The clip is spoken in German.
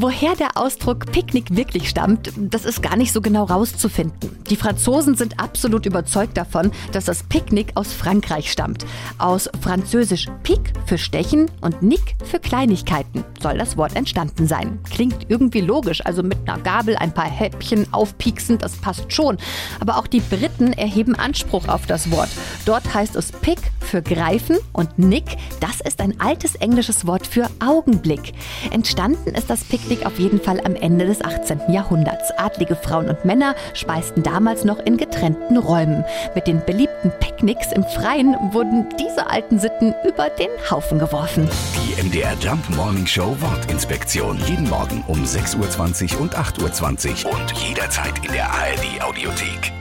Woher der Ausdruck Picknick wirklich stammt, das ist gar nicht so genau rauszufinden. Die Franzosen sind absolut überzeugt davon, dass das Picknick aus Frankreich stammt. Aus französisch Pic für Stechen und Nick für Kleinigkeiten soll das Wort entstanden sein. Klingt irgendwie logisch, also mit einer Gabel ein paar Häppchen aufpieksen, das passt schon. Aber auch die Briten erheben Anspruch auf das Wort. Dort heißt es Pick für greifen und Nick, das ist ein altes englisches Wort für Augenblick. Entstanden ist das Picknick auf jeden Fall am Ende des 18. Jahrhunderts. Adlige Frauen und Männer speisten damals noch in getrennten Räumen. Mit den beliebten Picknicks im Freien wurden diese alten Sitten über den Haufen geworfen. Die MDR Jump Morning Show Wortinspektion. Jeden Morgen um 6.20 Uhr und 8.20 Uhr und jederzeit in der ARD Audiothek.